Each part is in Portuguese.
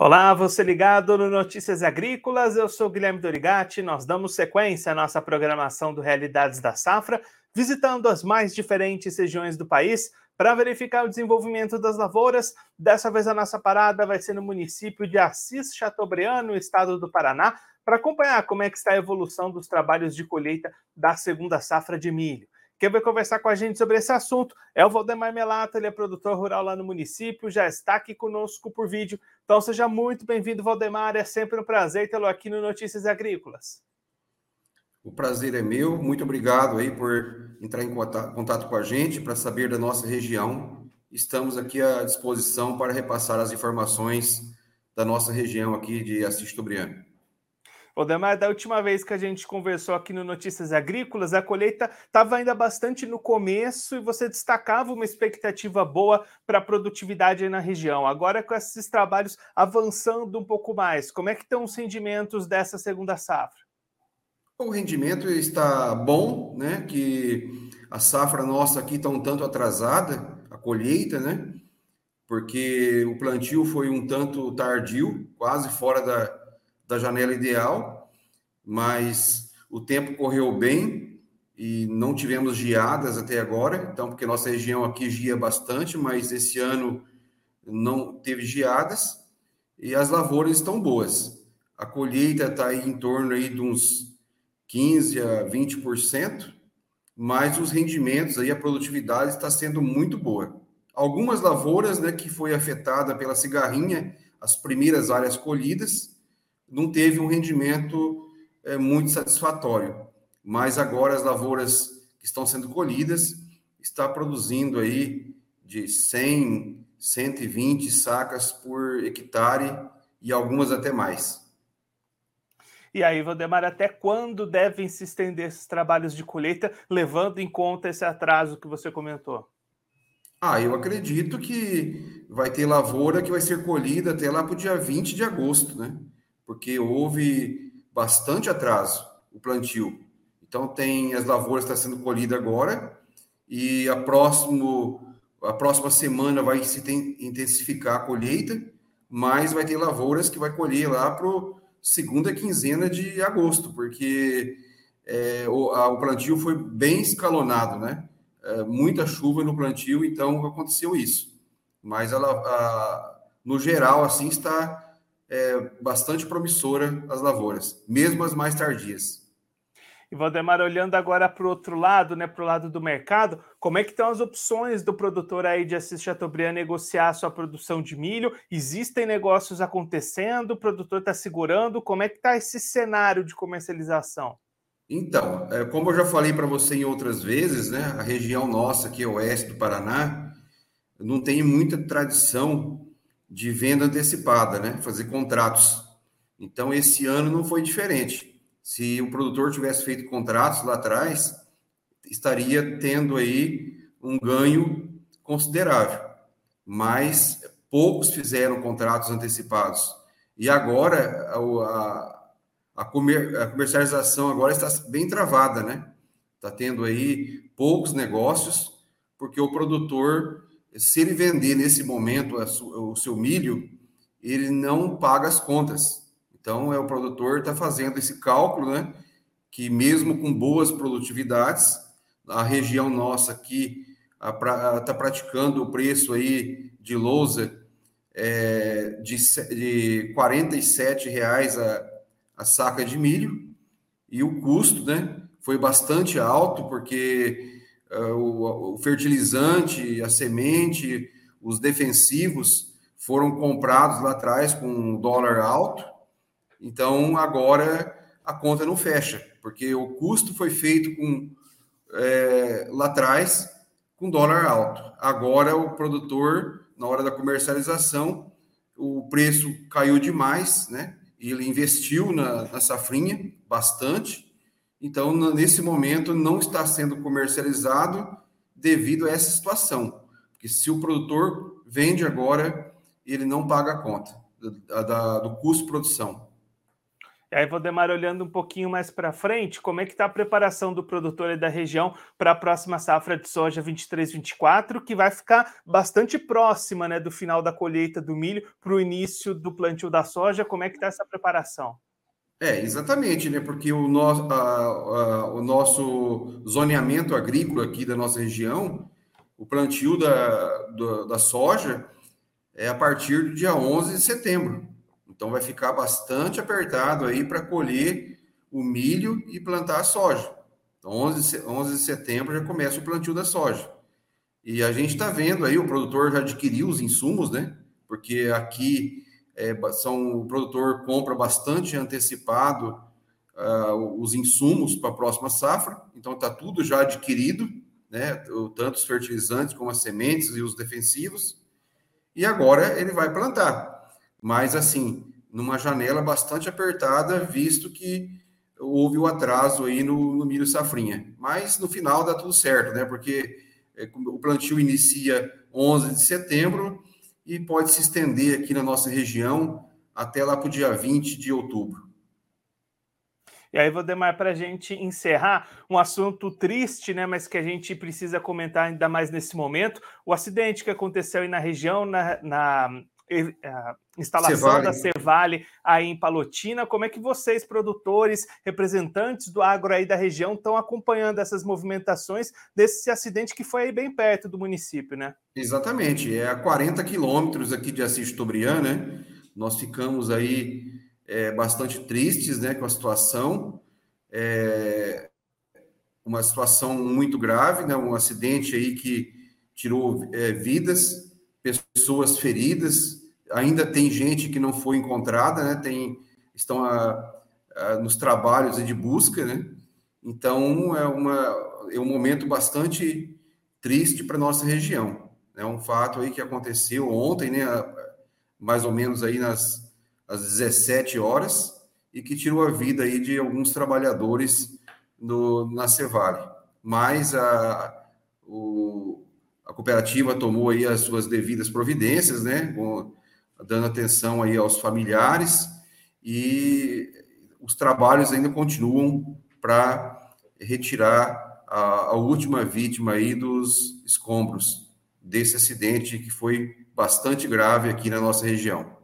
Olá, você ligado no Notícias Agrícolas, eu sou Guilherme Dorigati. Nós damos sequência à nossa programação do Realidades da Safra, visitando as mais diferentes regiões do país para verificar o desenvolvimento das lavouras. Dessa vez a nossa parada vai ser no município de Assis Chateaubriand, no estado do Paraná, para acompanhar como é que está a evolução dos trabalhos de colheita da segunda safra de milho. Quem vai conversar com a gente sobre esse assunto é o Valdemar Melato, ele é produtor rural lá no município, já está aqui conosco por vídeo. Então seja muito bem-vindo, Valdemar. É sempre um prazer tê-lo aqui no Notícias Agrícolas. O prazer é meu. Muito obrigado aí por entrar em contato com a gente para saber da nossa região. Estamos aqui à disposição para repassar as informações da nossa região aqui de Assis Tobriano. Odemar, da última vez que a gente conversou aqui no Notícias Agrícolas, a colheita estava ainda bastante no começo e você destacava uma expectativa boa para a produtividade na região. Agora, com esses trabalhos avançando um pouco mais, como é que estão os rendimentos dessa segunda safra? O rendimento está bom, né? Que a safra nossa aqui está um tanto atrasada, a colheita, né? Porque o plantio foi um tanto tardio, quase fora da, da janela ideal, mas o tempo correu bem e não tivemos geadas até agora, então, porque nossa região aqui gia bastante, mas esse ano não teve geadas e as lavouras estão boas. A colheita está em torno aí de uns 15 a 20%, mas os rendimentos aí, a produtividade está sendo muito boa. Algumas lavouras, né, que foi afetada pela cigarrinha, as primeiras áreas colhidas, não teve um rendimento é, muito satisfatório. Mas agora as lavouras que estão sendo colhidas está produzindo aí de 100, 120 sacas por hectare e algumas até mais. E aí, Valdemar, até quando devem se estender esses trabalhos de colheita, levando em conta esse atraso que você comentou? Ah, eu acredito que vai ter lavoura que vai ser colhida até lá para o dia 20 de agosto, né? Porque houve bastante atraso o plantio. Então tem as lavouras está sendo colhida agora e a próximo a próxima semana vai se intensificar a colheita, mas vai ter lavouras que vai colher lá para segunda quinzena de agosto, porque é, o, a, o, plantio foi bem escalonado, né? É, muita chuva no plantio, então aconteceu isso. Mas ela, a, no geral, assim está é, bastante promissora as lavouras, mesmo as mais tardias. E Valdemar, olhando agora para o outro lado, né, para o lado do mercado, como é que estão as opções do produtor aí de Assis Chateaubriand negociar a sua produção de milho? Existem negócios acontecendo? O produtor está segurando? Como é que está esse cenário de comercialização? Então, é, como eu já falei para você em outras vezes, né, a região nossa, que é o oeste do Paraná, não tem muita tradição de venda antecipada, né? Fazer contratos. Então, esse ano não foi diferente. Se o produtor tivesse feito contratos lá atrás, estaria tendo aí um ganho considerável. Mas poucos fizeram contratos antecipados. E agora, a, a, a comercialização agora está bem travada, né? Está tendo aí poucos negócios, porque o produtor se ele vender nesse momento o seu milho, ele não paga as contas. Então, é o produtor está fazendo esse cálculo, né? Que mesmo com boas produtividades, a região nossa aqui está praticando o preço aí de lousa é, de, de 47 reais a, a saca de milho e o custo, né? Foi bastante alto porque o, o fertilizante, a semente, os defensivos foram comprados lá atrás com um dólar alto, então agora a conta não fecha, porque o custo foi feito com é, lá atrás com dólar alto. Agora o produtor, na hora da comercialização, o preço caiu demais, né? Ele investiu na, na safrinha bastante, então, nesse momento, não está sendo comercializado devido a essa situação. Porque se o produtor vende agora, ele não paga a conta da, da, do custo de produção. E aí, Valdemar, olhando um pouquinho mais para frente, como é que está a preparação do produtor da região para a próxima safra de soja 23-24, que vai ficar bastante próxima né, do final da colheita do milho para o início do plantio da soja? Como é que está essa preparação? É, exatamente, né? Porque o nosso, a, a, o nosso zoneamento agrícola aqui da nossa região, o plantio da, da, da soja é a partir do dia 11 de setembro. Então vai ficar bastante apertado aí para colher o milho e plantar a soja. Então 11, 11 de setembro já começa o plantio da soja. E a gente está vendo aí, o produtor já adquiriu os insumos, né? Porque aqui é, são, o produtor compra bastante antecipado uh, os insumos para a próxima safra, então está tudo já adquirido, né? Tanto os fertilizantes como as sementes e os defensivos. E agora ele vai plantar. Mas assim, numa janela bastante apertada, visto que houve o atraso aí no, no milho safrinha. Mas no final dá tudo certo, né? Porque é, o plantio inicia 11 de setembro e pode se estender aqui na nossa região até lá para o dia 20 de outubro. E aí, Valdemar, para a gente encerrar, um assunto triste, né, mas que a gente precisa comentar ainda mais nesse momento, o acidente que aconteceu aí na região, na, na instalação Cevale. da Cevale aí em Palotina. Como é que vocês, produtores, representantes do agro aí da região, estão acompanhando essas movimentações desse acidente que foi aí bem perto do município, né? Exatamente, é a 40 quilômetros aqui de Assis Tobriand, né? Nós ficamos aí é, bastante tristes né, com a situação. É uma situação muito grave, né? Um acidente aí que tirou é, vidas, pessoas feridas, ainda tem gente que não foi encontrada, né? Tem, estão a, a, nos trabalhos de busca, né? Então é, uma, é um momento bastante triste para nossa região. É um fato aí que aconteceu ontem, né? Mais ou menos aí nas às 17 horas e que tirou a vida aí de alguns trabalhadores no, na Cevale. Mas a, o, a cooperativa tomou aí as suas devidas providências, né? Com, dando atenção aí aos familiares e os trabalhos ainda continuam para retirar a, a, última vítima aí dos escombros desse acidente que foi bastante grave aqui na nossa região.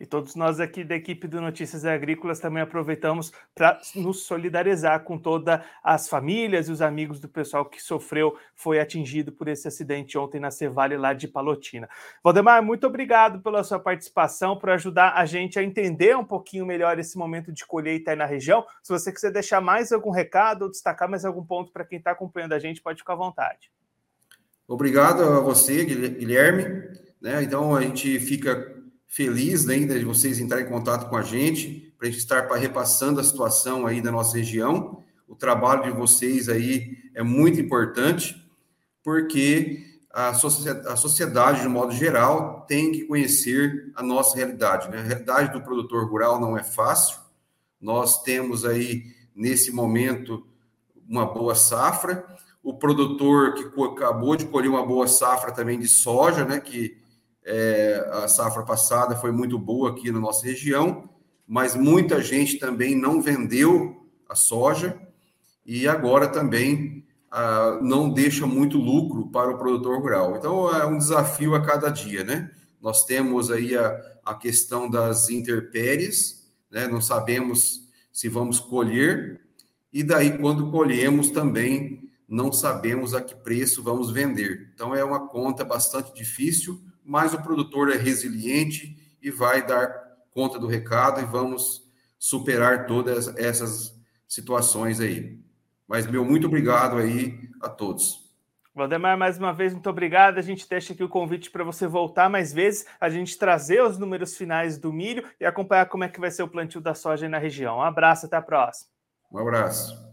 E todos nós aqui da equipe do Notícias Agrícolas também aproveitamos para nos solidarizar com todas as famílias e os amigos do pessoal que sofreu, foi atingido por esse acidente ontem na Cevale lá de Palotina. Valdemar, muito obrigado pela sua participação, por ajudar a gente a entender um pouquinho melhor esse momento de colheita aí na região. Se você quiser deixar mais algum recado ou destacar mais algum ponto para quem está acompanhando a gente, pode ficar à vontade. Obrigado a você, Guilherme. Né? Então a gente fica feliz ainda de vocês entrarem em contato com a gente, para a gente estar repassando a situação aí da nossa região. O trabalho de vocês aí é muito importante, porque a sociedade, de modo geral, tem que conhecer a nossa realidade. Né? A realidade do produtor rural não é fácil. Nós temos aí, nesse momento, uma boa safra. O produtor que acabou de colher uma boa safra também de soja, né? Que é, a safra passada foi muito boa aqui na nossa região, mas muita gente também não vendeu a soja e agora também ah, não deixa muito lucro para o produtor rural. Então é um desafio a cada dia, né? Nós temos aí a, a questão das intempéries, né? Não sabemos se vamos colher e daí quando colhemos também não sabemos a que preço vamos vender. Então é uma conta bastante difícil mas o produtor é resiliente e vai dar conta do recado e vamos superar todas essas situações aí. Mas, meu, muito obrigado aí a todos. Valdemar, mais uma vez, muito obrigado. A gente deixa aqui o convite para você voltar mais vezes, a gente trazer os números finais do milho e acompanhar como é que vai ser o plantio da soja na região. Um abraço, até a próxima. Um abraço.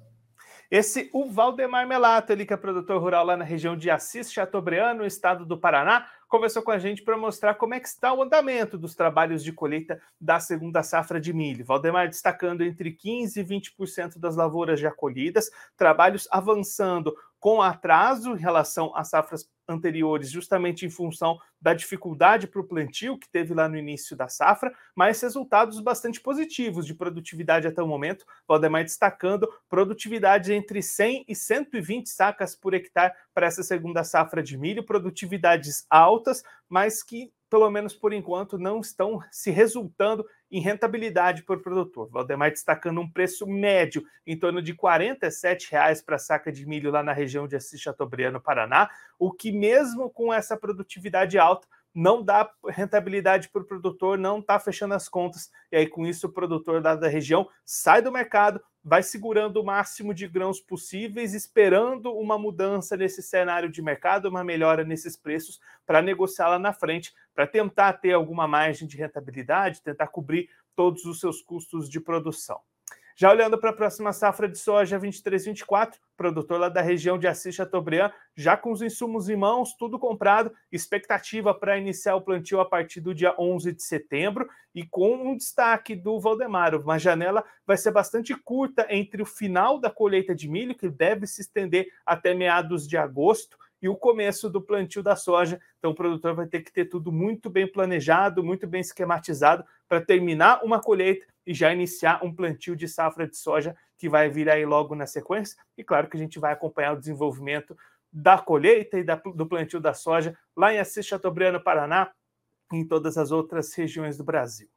Esse, o Valdemar Melato, ele que é produtor rural lá na região de Assis Chateaubriand, no estado do Paraná, conversou com a gente para mostrar como é que está o andamento dos trabalhos de colheita da segunda safra de milho. Valdemar destacando entre 15% e 20% das lavouras já colhidas, trabalhos avançando com atraso em relação às safras anteriores, justamente em função da dificuldade para o plantio que teve lá no início da safra, mas resultados bastante positivos de produtividade até o momento. Valdemar destacando produtividade entre 100 e 120 sacas por hectare para essa segunda safra de milho, produtividades altas, mas que pelo menos por enquanto, não estão se resultando em rentabilidade por produtor. Valdemar destacando um preço médio em torno de R$ 47,00 para a saca de milho lá na região de Assis Chateaubriand, Paraná, o que mesmo com essa produtividade alta não dá rentabilidade para o produtor, não está fechando as contas, e aí com isso o produtor lá da região sai do mercado, vai segurando o máximo de grãos possíveis, esperando uma mudança nesse cenário de mercado, uma melhora nesses preços para negociar lá na frente, para tentar ter alguma margem de rentabilidade, tentar cobrir todos os seus custos de produção. Já olhando para a próxima safra de soja 23-24, produtor lá da região de Assis Chateaubriand, já com os insumos em mãos, tudo comprado, expectativa para iniciar o plantio a partir do dia 11 de setembro e com um destaque do Valdemar, uma janela vai ser bastante curta entre o final da colheita de milho, que deve se estender até meados de agosto, e o começo do plantio da soja. Então, o produtor vai ter que ter tudo muito bem planejado, muito bem esquematizado para terminar uma colheita e já iniciar um plantio de safra de soja que vai vir aí logo na sequência. E claro que a gente vai acompanhar o desenvolvimento da colheita e da, do plantio da soja lá em Assis Chateaubriand, Paraná, e em todas as outras regiões do Brasil.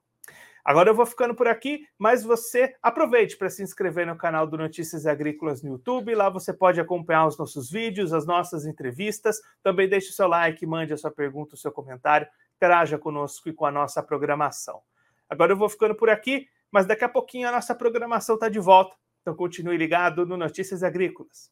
Agora eu vou ficando por aqui, mas você aproveite para se inscrever no canal do Notícias Agrícolas no YouTube. Lá você pode acompanhar os nossos vídeos, as nossas entrevistas. Também deixe o seu like, mande a sua pergunta, o seu comentário, interaja conosco e com a nossa programação. Agora eu vou ficando por aqui, mas daqui a pouquinho a nossa programação está de volta. Então continue ligado no Notícias Agrícolas.